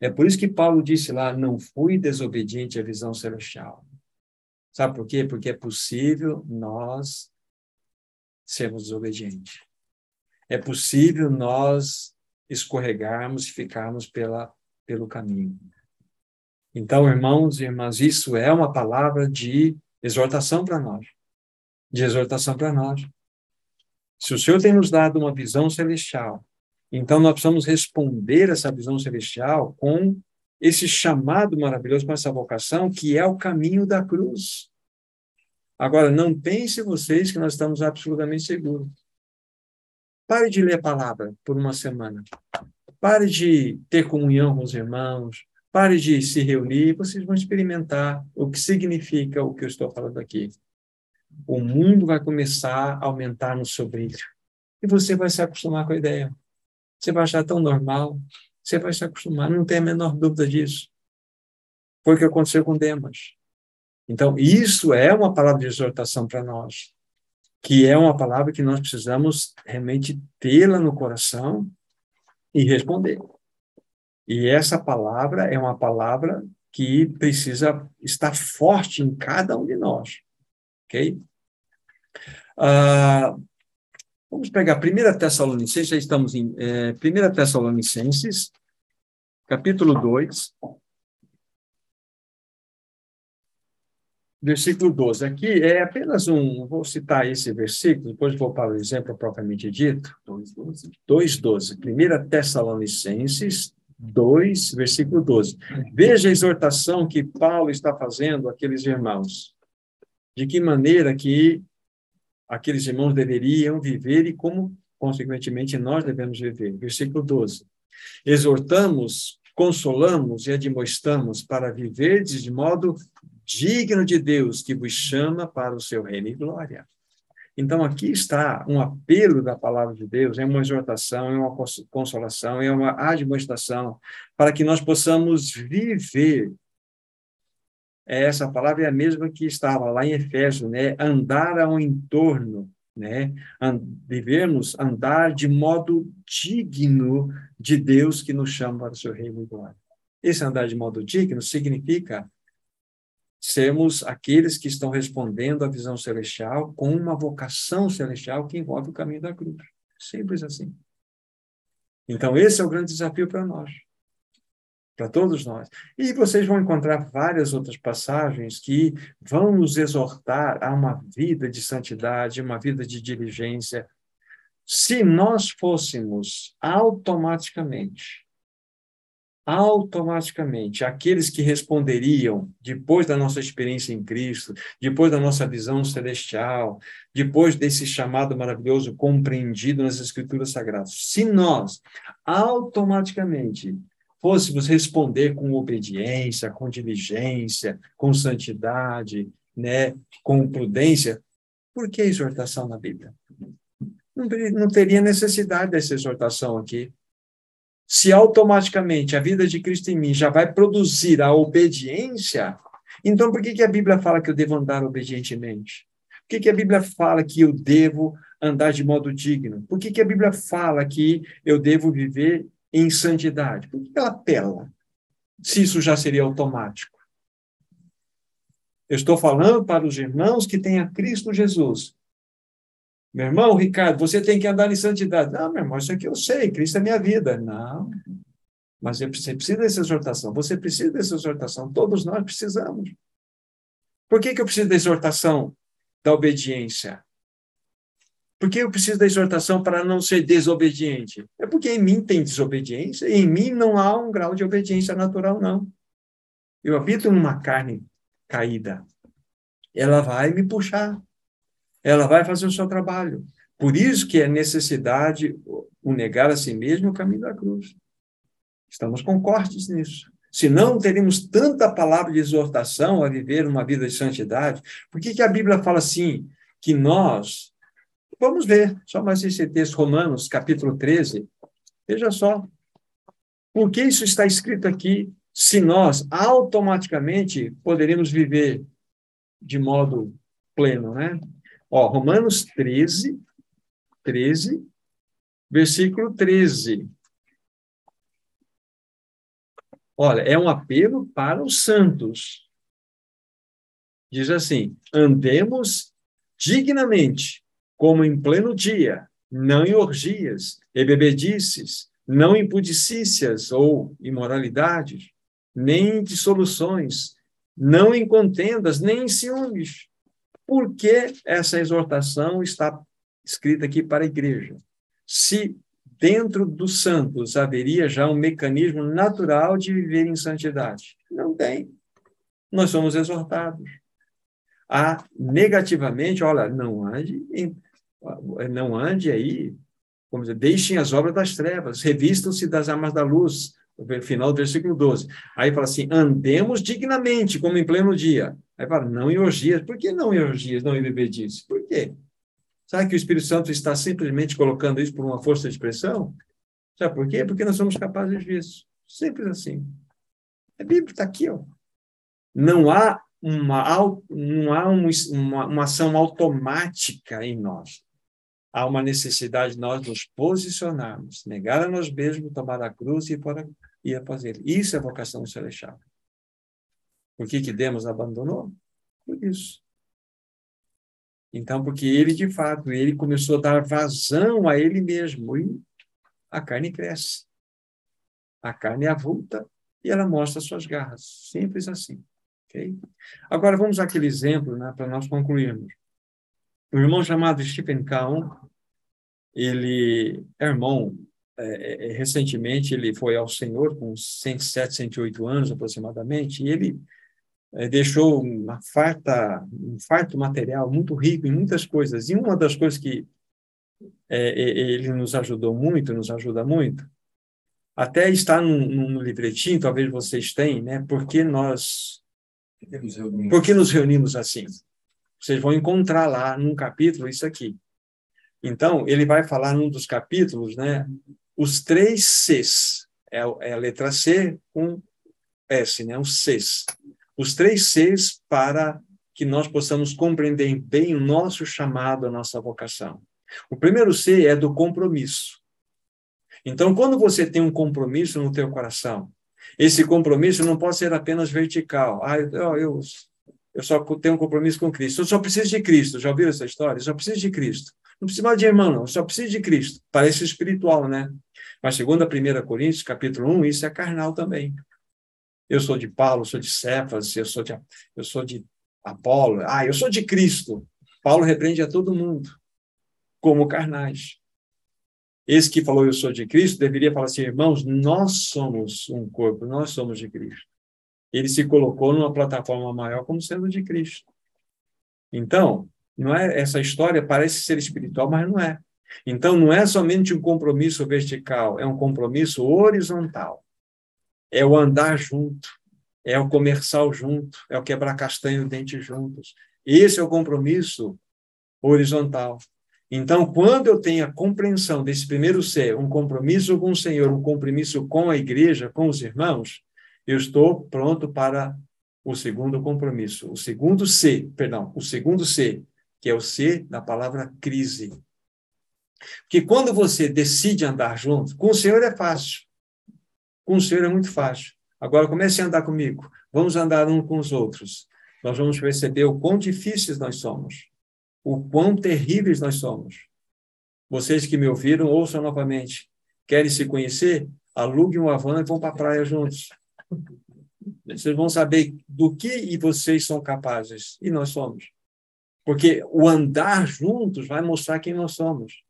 É por isso que Paulo disse lá: não fui desobediente à visão celestial. Sabe por quê? Porque é possível nós sermos desobedientes. É possível nós escorregarmos e ficarmos pela, pelo caminho. Então, irmãos e irmãs, isso é uma palavra de exortação para nós. De exortação para nós. Se o Senhor tem nos dado uma visão celestial, então nós precisamos responder essa visão celestial com esse chamado maravilhoso, com essa vocação, que é o caminho da cruz. Agora, não pense vocês que nós estamos absolutamente seguros. Pare de ler a palavra por uma semana. Pare de ter comunhão com os irmãos. Pare de se reunir. Vocês vão experimentar o que significa o que eu estou falando aqui. O mundo vai começar a aumentar no seu brilho. E você vai se acostumar com a ideia. Você vai achar tão normal. Você vai se acostumar, não tem a menor dúvida disso. Foi o que aconteceu com Demas. Então, isso é uma palavra de exortação para nós, que é uma palavra que nós precisamos realmente tê-la no coração e responder. E essa palavra é uma palavra que precisa estar forte em cada um de nós. Ok? Uh, Vamos pegar 1 Tessalonicenses, já estamos em é, 1 Tessalonicenses, capítulo 2, versículo 12. Aqui é apenas um, vou citar esse versículo, depois vou para o exemplo propriamente dito. 2,12. 2,12. 1 Tessalonicenses 2, versículo 12. Veja a exortação que Paulo está fazendo àqueles irmãos. de que maneira que aqueles irmãos deveriam viver e como, consequentemente, nós devemos viver. Versículo 12. Exortamos, consolamos e admoestamos para viverdes de modo digno de Deus que vos chama para o seu reino e glória. Então, aqui está um apelo da palavra de Deus, é uma exortação, é uma consolação, é uma admoestação, para que nós possamos viver. Essa palavra é a mesma que estava lá em Efésios, né? Andar ao entorno, né? Vivermos, andar de modo digno de Deus que nos chama para o seu reino e glória. Esse andar de modo digno significa sermos aqueles que estão respondendo à visão celestial com uma vocação celestial que envolve o caminho da cruz. Simples assim. Então, esse é o grande desafio para nós, para todos nós. E vocês vão encontrar várias outras passagens que vão nos exortar a uma vida de santidade, uma vida de diligência. Se nós fôssemos automaticamente automaticamente aqueles que responderiam depois da nossa experiência em Cristo, depois da nossa visão celestial, depois desse chamado maravilhoso compreendido nas Escrituras Sagradas, se nós automaticamente fôssemos responder com obediência, com diligência, com santidade, né, com prudência, por que exortação na Bíblia? Não, não teria necessidade dessa exortação aqui se automaticamente a vida de Cristo em mim já vai produzir a obediência, então por que, que a Bíblia fala que eu devo andar obedientemente? Por que, que a Bíblia fala que eu devo andar de modo digno? Por que, que a Bíblia fala que eu devo viver em santidade? Por que ela apela? Se isso já seria automático. Eu estou falando para os irmãos que têm a Cristo Jesus, meu irmão, Ricardo, você tem que andar em santidade. Não, meu irmão, isso aqui eu sei, Cristo é minha vida. Não. Mas você precisa dessa exortação. Você precisa dessa exortação. Todos nós precisamos. Por que, que eu preciso da exortação da obediência? Por que eu preciso da exortação para não ser desobediente? É porque em mim tem desobediência, e em mim não há um grau de obediência natural, não. Eu habito numa carne caída. Ela vai me puxar ela vai fazer o seu trabalho. Por isso que é necessidade o negar a si mesmo o caminho da cruz. Estamos concordes nisso. Se não teríamos tanta palavra de exortação a viver uma vida de santidade, por que, que a Bíblia fala assim, que nós... Vamos ver, só mais esse texto, Romanos, capítulo 13. Veja só. Por que isso está escrito aqui, se nós automaticamente poderíamos viver de modo pleno, né? Ó, Romanos 13, 13, versículo 13. Olha, é um apelo para os santos. Diz assim: andemos dignamente, como em pleno dia, não em orgias e bebedices, não em pudicícias ou imoralidades, nem em dissoluções, não em contendas, nem em ciúmes por que essa exortação está escrita aqui para a igreja? Se dentro dos santos haveria já um mecanismo natural de viver em santidade? Não tem. Nós somos exortados a negativamente, olha, não ande, em, não ande aí, como dizer, deixem as obras das trevas, revistam-se das armas da luz, final do versículo 12. Aí fala assim: andemos dignamente, como em pleno dia. Aí fala, não em orgias. Por que não em orgias, não em bebedice? Por quê? Sabe que o Espírito Santo está simplesmente colocando isso por uma força de expressão? Sabe por quê? Porque nós somos capazes disso. Simples assim. A Bíblia está aqui, ó. Não há uma, não há uma, uma ação automática em nós. Há uma necessidade de nós nos posicionarmos, negar a nós mesmos, tomar a cruz e ir, para, ir a fazer. Isso é vocação celestial. Por que, que Demos abandonou? Por isso. Então, porque ele, de fato, ele começou a dar vazão a ele mesmo e a carne cresce. A carne é avulta e ela mostra suas garras. Simples assim. Okay? Agora, vamos àquele exemplo né, para nós concluirmos. Um irmão chamado Stephen Kahn, ele é irmão, é, é, recentemente ele foi ao Senhor com 107, 108 anos aproximadamente, e ele é, deixou uma farta, um farto material muito rico em muitas coisas. E uma das coisas que é, ele nos ajudou muito, nos ajuda muito, até está no, livretinho, talvez vocês tenham, né? Porque nós, porque nos reunimos assim. Vocês vão encontrar lá num capítulo isso aqui. Então, ele vai falar num dos capítulos, né? Os três Cs. É, é a letra C com S, né? Os Cs. Os três Cs para que nós possamos compreender bem o nosso chamado, a nossa vocação. O primeiro C é do compromisso. Então, quando você tem um compromisso no teu coração, esse compromisso não pode ser apenas vertical. Ah, eu, eu, eu só tenho um compromisso com Cristo. Eu só preciso de Cristo. Já ouviram essa história? Eu só preciso de Cristo. Não precisa mais de irmão, não. Eu só preciso de Cristo. Parece espiritual, né? Mas segundo a 1 Coríntios, capítulo 1, isso é carnal também. Eu sou de Paulo, sou de Cefas, eu sou de, eu sou de Apolo. Ah, eu sou de Cristo. Paulo repreende a todo mundo como carnais. Esse que falou eu sou de Cristo deveria falar assim, irmãos, nós somos um corpo, nós somos de Cristo. Ele se colocou numa plataforma maior como sendo de Cristo. Então, não é essa história parece ser espiritual, mas não é. Então, não é somente um compromisso vertical, é um compromisso horizontal. É o andar junto, é o comercial junto, é o quebrar castanho e dente juntos. Esse é o compromisso horizontal. Então, quando eu tenho a compreensão desse primeiro ser, um compromisso com o Senhor, um compromisso com a igreja, com os irmãos, eu estou pronto para o segundo compromisso. O segundo C, perdão, o segundo C, que é o C da palavra crise. Porque quando você decide andar junto, com o Senhor é fácil. Com o Senhor é muito fácil. Agora comece a andar comigo. Vamos andar um com os outros. Nós vamos perceber o quão difíceis nós somos o quão terríveis nós somos. Vocês que me ouviram, ouçam novamente. Querem se conhecer? Aluguem uma van e vão para a praia juntos. Vocês vão saber do que e vocês são capazes. E nós somos. Porque o andar juntos vai mostrar quem nós somos.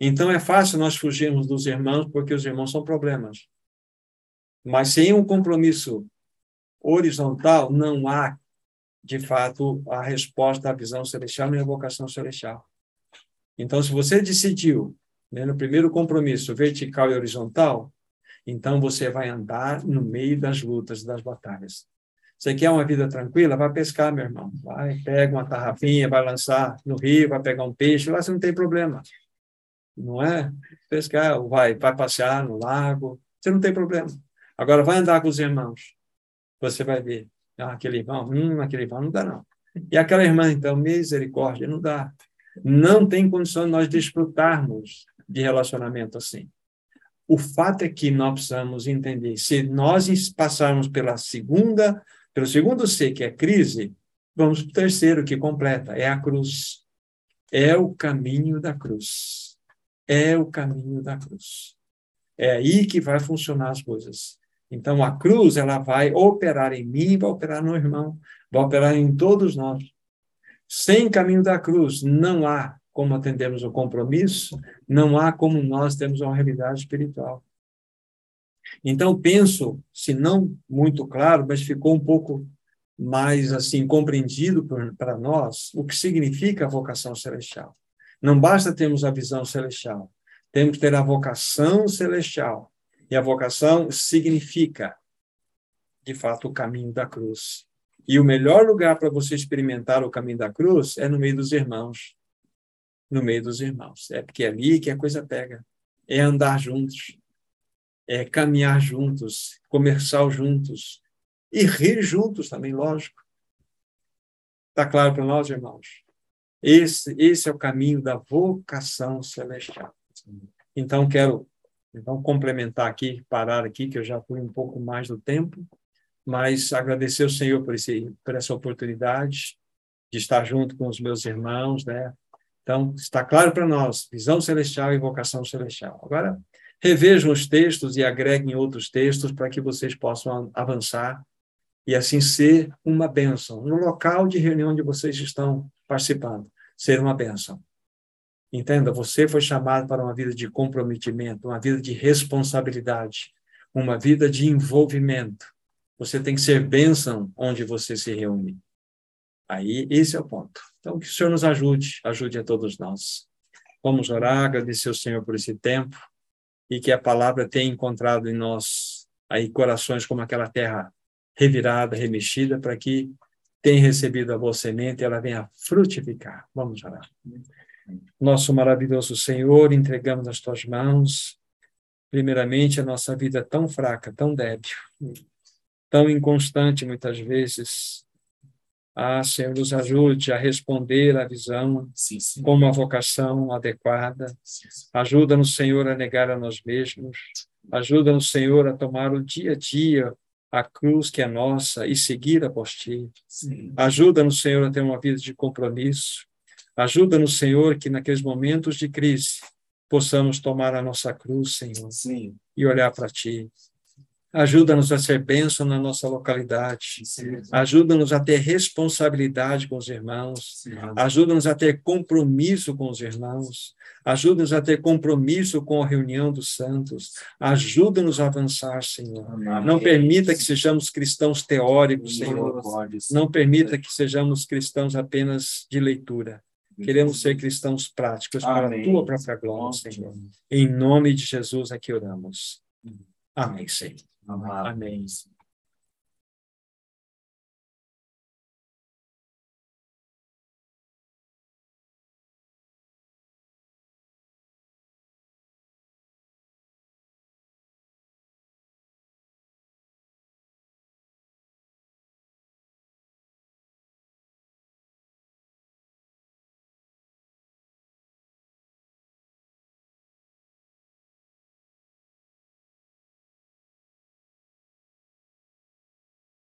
Então é fácil nós fugirmos dos irmãos, porque os irmãos são problemas. Mas sem um compromisso horizontal, não há de fato, a resposta à visão celestial e à vocação celestial. Então, se você decidiu, né, no primeiro compromisso, vertical e horizontal, então você vai andar no meio das lutas, das batalhas. Você quer uma vida tranquila? Vai pescar, meu irmão. Vai, pega uma tarrafinha, vai lançar no rio, vai pegar um peixe, lá você não tem problema. Não é? Pescar, vai, vai passear no lago, você não tem problema. Agora, vai andar com os irmãos. Você vai ver ah, aquele irmão, hum, aquele irmão, não dá não. E aquela irmã, então, misericórdia, não dá. Não tem condição de nós desfrutarmos de relacionamento assim. O fato é que nós precisamos entender, se nós passarmos pela segunda, pelo segundo C, que é crise, vamos para o terceiro, que completa, é a cruz. É o caminho da cruz. É o caminho da cruz. É aí que vai funcionar as coisas. Então, a cruz, ela vai operar em mim, vai operar no irmão, vai operar em todos nós. Sem caminho da cruz, não há como atendermos o compromisso, não há como nós termos uma realidade espiritual. Então, penso, se não muito claro, mas ficou um pouco mais assim compreendido para nós, o que significa a vocação celestial. Não basta termos a visão celestial, temos que ter a vocação celestial e a vocação significa, de fato, o caminho da cruz. E o melhor lugar para você experimentar o caminho da cruz é no meio dos irmãos. No meio dos irmãos. É porque é ali que a coisa pega. É andar juntos. É caminhar juntos. Conversar juntos. E rir juntos também, lógico. Está claro para nós, irmãos? Esse, esse é o caminho da vocação celestial. Então, quero então, complementar aqui, parar aqui, que eu já fui um pouco mais do tempo, mas agradecer ao Senhor por, esse, por essa oportunidade de estar junto com os meus irmãos, né? Então, está claro para nós, visão celestial e vocação celestial. Agora, revejam os textos e agreguem outros textos para que vocês possam avançar e assim ser uma bênção no local de reunião onde vocês estão participando, ser uma bênção. Entenda, você foi chamado para uma vida de comprometimento, uma vida de responsabilidade, uma vida de envolvimento. Você tem que ser bênção onde você se reúne. Aí, esse é o ponto. Então, que o Senhor nos ajude, ajude a todos nós. Vamos orar, agradecer ao Senhor por esse tempo e que a palavra tenha encontrado em nós aí corações como aquela terra revirada, remexida, para que tenha recebido a boa semente e ela venha frutificar. Vamos orar. Nosso maravilhoso Senhor, entregamos nas tuas mãos, primeiramente, a nossa vida tão fraca, tão débil, tão inconstante muitas vezes. Ah, Senhor, nos ajude a responder à visão sim, sim. com uma vocação adequada. Ajuda-nos, Senhor, a negar a nós mesmos. Ajuda-nos, Senhor, a tomar o dia a dia a cruz que é nossa e seguir após ti. Ajuda-nos, Senhor, a ter uma vida de compromisso. Ajuda-nos, Senhor, que naqueles momentos de crise possamos tomar a nossa cruz, Senhor, Sim. e olhar para ti. Ajuda-nos a ser bênção na nossa localidade. Ajuda-nos a ter responsabilidade com os irmãos. Ajuda-nos a ter compromisso com os irmãos. Ajuda-nos a ter compromisso com a reunião dos santos. Ajuda-nos a avançar, Senhor. Não permita que sejamos cristãos teóricos, Senhor. Não permita que sejamos cristãos apenas de leitura. Queremos ser cristãos práticos para a tua própria glória, Senhor. Em nome de Jesus é que oramos. Amém, Senhor. Amém.